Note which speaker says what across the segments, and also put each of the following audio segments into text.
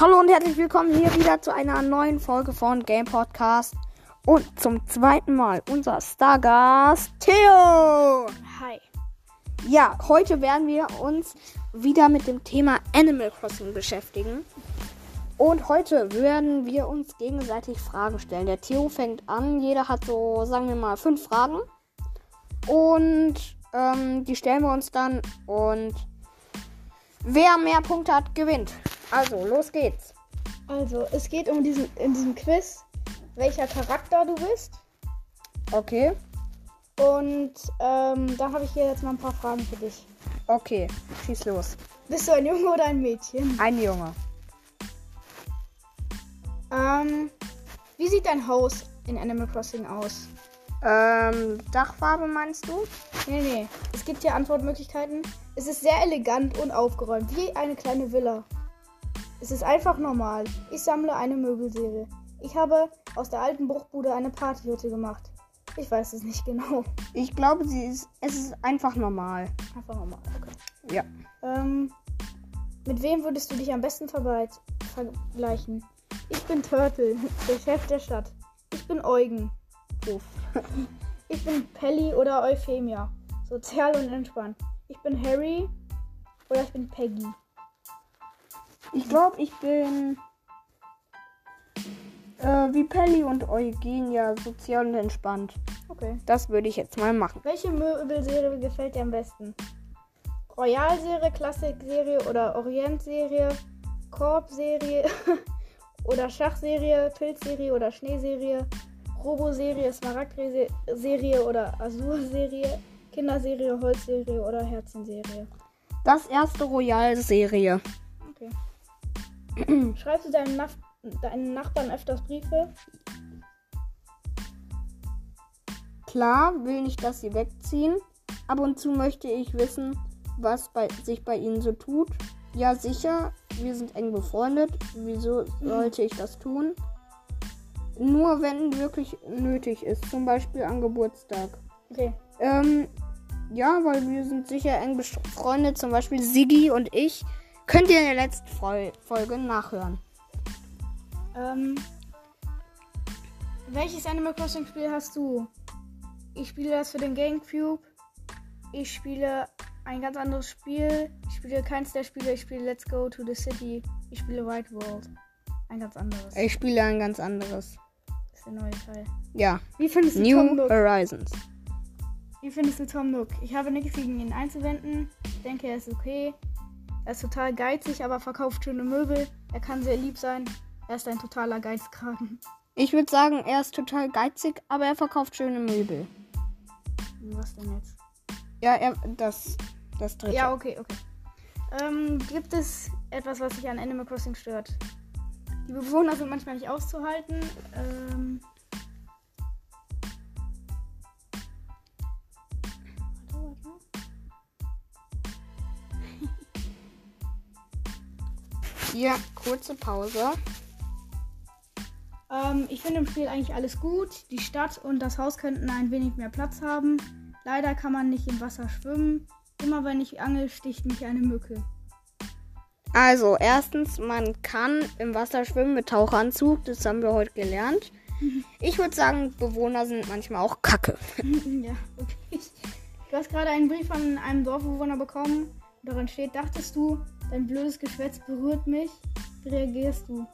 Speaker 1: Hallo und herzlich willkommen hier wieder zu einer neuen Folge von Game Podcast. Und zum zweiten Mal unser Stargast Theo.
Speaker 2: Hi.
Speaker 1: Ja, heute werden wir uns wieder mit dem Thema Animal Crossing beschäftigen. Und heute werden wir uns gegenseitig Fragen stellen. Der Theo fängt an. Jeder hat so, sagen wir mal, fünf Fragen. Und ähm, die stellen wir uns dann. Und wer mehr Punkte hat, gewinnt. Also, los geht's.
Speaker 2: Also, es geht um diesen, in diesem Quiz, welcher Charakter du bist.
Speaker 1: Okay.
Speaker 2: Und ähm, da habe ich hier jetzt mal ein paar Fragen für dich.
Speaker 1: Okay, schieß los.
Speaker 2: Bist du ein Junge oder ein Mädchen?
Speaker 1: Ein Junge.
Speaker 2: Ähm, wie sieht dein Haus in Animal Crossing aus?
Speaker 1: Ähm, Dachfarbe meinst du?
Speaker 2: Nee, nee. Es gibt hier Antwortmöglichkeiten. Es ist sehr elegant und aufgeräumt, wie eine kleine Villa. Es ist einfach normal. Ich sammle eine Möbelserie. Ich habe aus der alten Bruchbude eine Partyhütte gemacht. Ich weiß es nicht genau.
Speaker 1: Ich glaube, sie ist, es ist einfach normal.
Speaker 2: Einfach normal, okay.
Speaker 1: Ja.
Speaker 2: Ähm, mit wem würdest du dich am besten vergleichen? Ich bin Turtle, der Chef der Stadt. Ich bin Eugen. Puff. Ich bin Pelly oder Euphemia. Sozial und entspannt. Ich bin Harry oder ich bin Peggy.
Speaker 1: Ich glaube, ich bin äh, wie Pelli und Eugenia sozial und entspannt.
Speaker 2: Okay.
Speaker 1: Das würde ich jetzt mal machen.
Speaker 2: Welche Möbelserie gefällt dir am besten? Royal-Serie, Klassik-Serie oder Orient-Serie? Korb-Serie oder Schachserie? Pilzserie oder Schneeserie? Robo-Serie, Smaragd-Serie oder Azur-Serie? Kinderserie, Holzserie oder Herzenserie?
Speaker 1: Das erste Royal-Serie.
Speaker 2: Okay. Schreibst du deinen, Naf deinen Nachbarn öfters Briefe?
Speaker 1: Klar will nicht, dass sie wegziehen. Ab und zu möchte ich wissen, was bei, sich bei ihnen so tut. Ja, sicher, wir sind eng befreundet. Wieso sollte ich das tun? Nur wenn wirklich nötig ist, zum Beispiel an Geburtstag.
Speaker 2: Okay.
Speaker 1: Ähm, ja, weil wir sind sicher eng befreundet, zum Beispiel Siggi und ich. Könnt ihr in der letzten Fol Folge nachhören.
Speaker 2: Ähm, welches Animal Crossing Spiel hast du? Ich spiele das für den GameCube. Ich spiele ein ganz anderes Spiel. Ich spiele keins der Spiele. Ich spiele Let's Go to the City. Ich spiele White World. Ein ganz anderes.
Speaker 1: Ich spiele ein ganz anderes.
Speaker 2: Das ist der neue Teil.
Speaker 1: Ja,
Speaker 2: Wie findest du Tom
Speaker 1: New
Speaker 2: Nook?
Speaker 1: Horizons.
Speaker 2: Wie findest du Tom Nook? Ich habe nichts gegen ihn einzuwenden. Ich denke, er ist okay. Er ist total geizig, aber verkauft schöne Möbel. Er kann sehr lieb sein. Er ist ein totaler Geizkragen.
Speaker 1: Ich würde sagen, er ist total geizig, aber er verkauft schöne Möbel.
Speaker 2: Was denn jetzt?
Speaker 1: Ja, er, das, das dritte.
Speaker 2: Ja, okay, okay. Ähm, gibt es etwas, was dich an Animal Crossing stört? Die Bewohner sind manchmal nicht auszuhalten. Ähm.
Speaker 1: Hier, kurze Pause.
Speaker 2: Ähm, ich finde im Spiel eigentlich alles gut. Die Stadt und das Haus könnten ein wenig mehr Platz haben. Leider kann man nicht im Wasser schwimmen. Immer wenn ich angel, sticht mich eine Mücke.
Speaker 1: Also, erstens, man kann im Wasser schwimmen mit Tauchanzug. Das haben wir heute gelernt. Ich würde sagen, Bewohner sind manchmal auch kacke.
Speaker 2: ja, okay. Du hast gerade einen Brief von einem Dorfbewohner bekommen. Darin steht, dachtest du, dein blödes Geschwätz berührt mich? Wie reagierst du?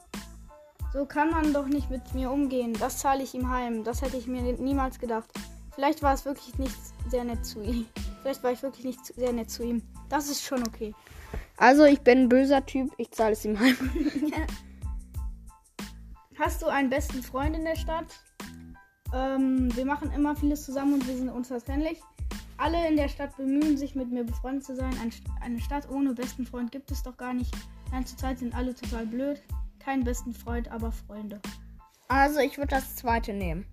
Speaker 2: So kann man doch nicht mit mir umgehen. Das zahle ich ihm heim. Das hätte ich mir niemals gedacht. Vielleicht war es wirklich nicht sehr nett zu ihm. Vielleicht war ich wirklich nicht sehr nett zu ihm. Das ist schon okay.
Speaker 1: Also, ich bin ein böser Typ. Ich zahle es ihm heim.
Speaker 2: Hast du einen besten Freund in der Stadt? Ähm, wir machen immer vieles zusammen und wir sind unzertrennlich. Alle in der Stadt bemühen sich, mit mir befreundet zu sein. Ein, eine Stadt ohne besten Freund gibt es doch gar nicht. Nein, zurzeit sind alle total blöd. Kein besten Freund, aber Freunde.
Speaker 1: Also, ich würde das zweite nehmen.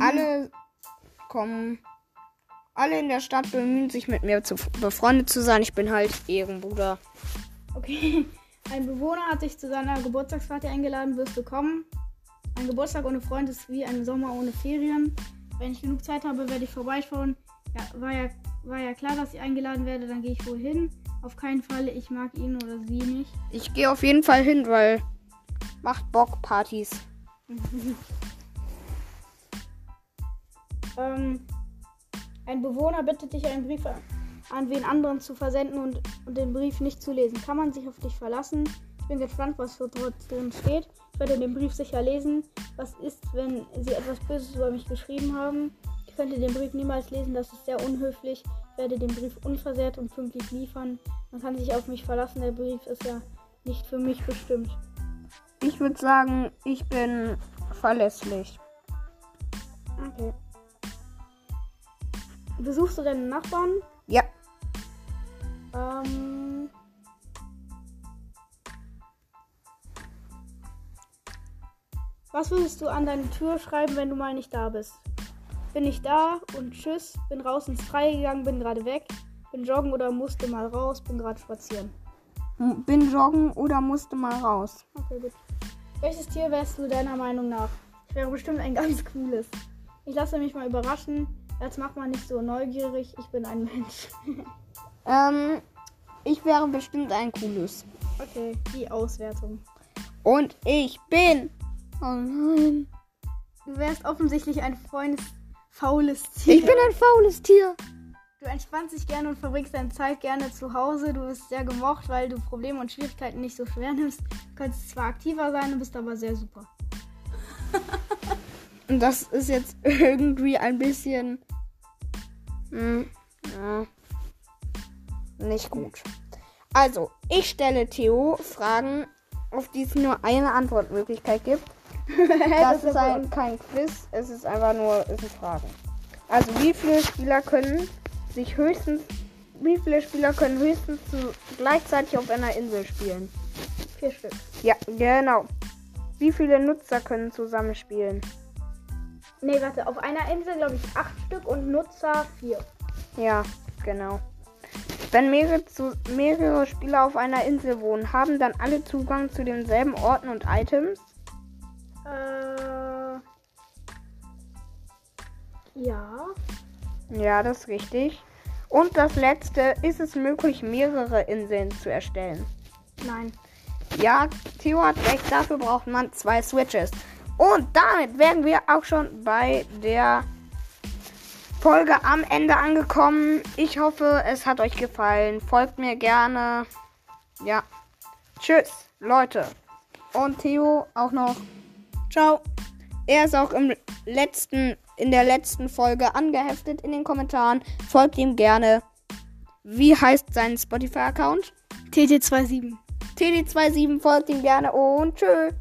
Speaker 1: Alle kommen. Alle in der Stadt bemühen sich, mit mir zu, befreundet zu sein. Ich bin halt Ehrenbruder.
Speaker 2: Okay. Ein Bewohner hat dich zu seiner Geburtstagsparty eingeladen. Wirst du kommen? Ein Geburtstag ohne Freund ist wie ein Sommer ohne Ferien. Wenn ich genug Zeit habe, werde ich vorbeischauen. Ja, war ja war ja klar, dass ich eingeladen werde, dann gehe ich wohl hin. Auf keinen Fall, ich mag ihn oder sie nicht.
Speaker 1: Ich gehe auf jeden Fall hin, weil macht Bock Partys.
Speaker 2: ähm, ein Bewohner bittet dich, einen Brief an wen anderen zu versenden und, und den Brief nicht zu lesen. Kann man sich auf dich verlassen? Ich bin gespannt, was dort drin steht. Ich werde den Brief sicher lesen. Was ist, wenn sie etwas Böses über mich geschrieben haben? Ich könnte den Brief niemals lesen, das ist sehr unhöflich. Ich werde den Brief unversehrt und pünktlich liefern. Man kann sich auf mich verlassen, der Brief ist ja nicht für mich bestimmt.
Speaker 1: Ich würde sagen, ich bin verlässlich.
Speaker 2: Okay. Besuchst du deine Nachbarn?
Speaker 1: Ja.
Speaker 2: Ähm. Was würdest du an deine Tür schreiben, wenn du mal nicht da bist? Bin ich da und tschüss, bin raus ins Freie gegangen, bin gerade weg, bin joggen oder musste mal raus, bin gerade spazieren.
Speaker 1: Bin joggen oder musste mal raus.
Speaker 2: Okay, gut. Welches Tier wärst du deiner Meinung nach? Ich wäre bestimmt ein ganz cooles. Ich lasse mich mal überraschen. Jetzt macht man nicht so neugierig. Ich bin ein Mensch.
Speaker 1: ähm, ich wäre bestimmt ein cooles.
Speaker 2: Okay, die Auswertung.
Speaker 1: Und ich bin. Oh nein.
Speaker 2: Du wärst offensichtlich ein freundes, faules Tier.
Speaker 1: Ich bin ein faules Tier.
Speaker 2: Du entspannst dich gerne und verbringst deine Zeit gerne zu Hause. Du bist sehr gemocht, weil du Probleme und Schwierigkeiten nicht so schwer nimmst. Du kannst zwar aktiver sein, du bist aber sehr super.
Speaker 1: Und das ist jetzt irgendwie ein bisschen. Hm, ja, nicht gut. Also, ich stelle Theo Fragen, auf die es nur eine Antwortmöglichkeit gibt. das, ist ein, kein Quiz, es ist einfach nur es sind Fragen. Also, wie viele Spieler können sich höchstens. Wie viele Spieler können höchstens zu, gleichzeitig auf einer Insel spielen?
Speaker 2: Vier Stück.
Speaker 1: Ja, genau. Wie viele Nutzer können zusammenspielen?
Speaker 2: Nee, warte, auf einer Insel glaube ich acht Stück und Nutzer vier.
Speaker 1: Ja, genau. Wenn mehrere, zu, mehrere Spieler auf einer Insel wohnen, haben dann alle Zugang zu denselben Orten und Items?
Speaker 2: Äh. Ja.
Speaker 1: Ja, das ist richtig. Und das letzte, ist es möglich, mehrere Inseln zu erstellen?
Speaker 2: Nein.
Speaker 1: Ja, Theo hat recht, dafür braucht man zwei Switches. Und damit wären wir auch schon bei der Folge am Ende angekommen. Ich hoffe, es hat euch gefallen. Folgt mir gerne. Ja. Tschüss, Leute. Und Theo auch noch. Ciao. Er ist auch im letzten, in der letzten Folge angeheftet in den Kommentaren. Folgt ihm gerne. Wie heißt sein Spotify-Account?
Speaker 2: TT27.
Speaker 1: TD27 folgt ihm gerne und tschüss.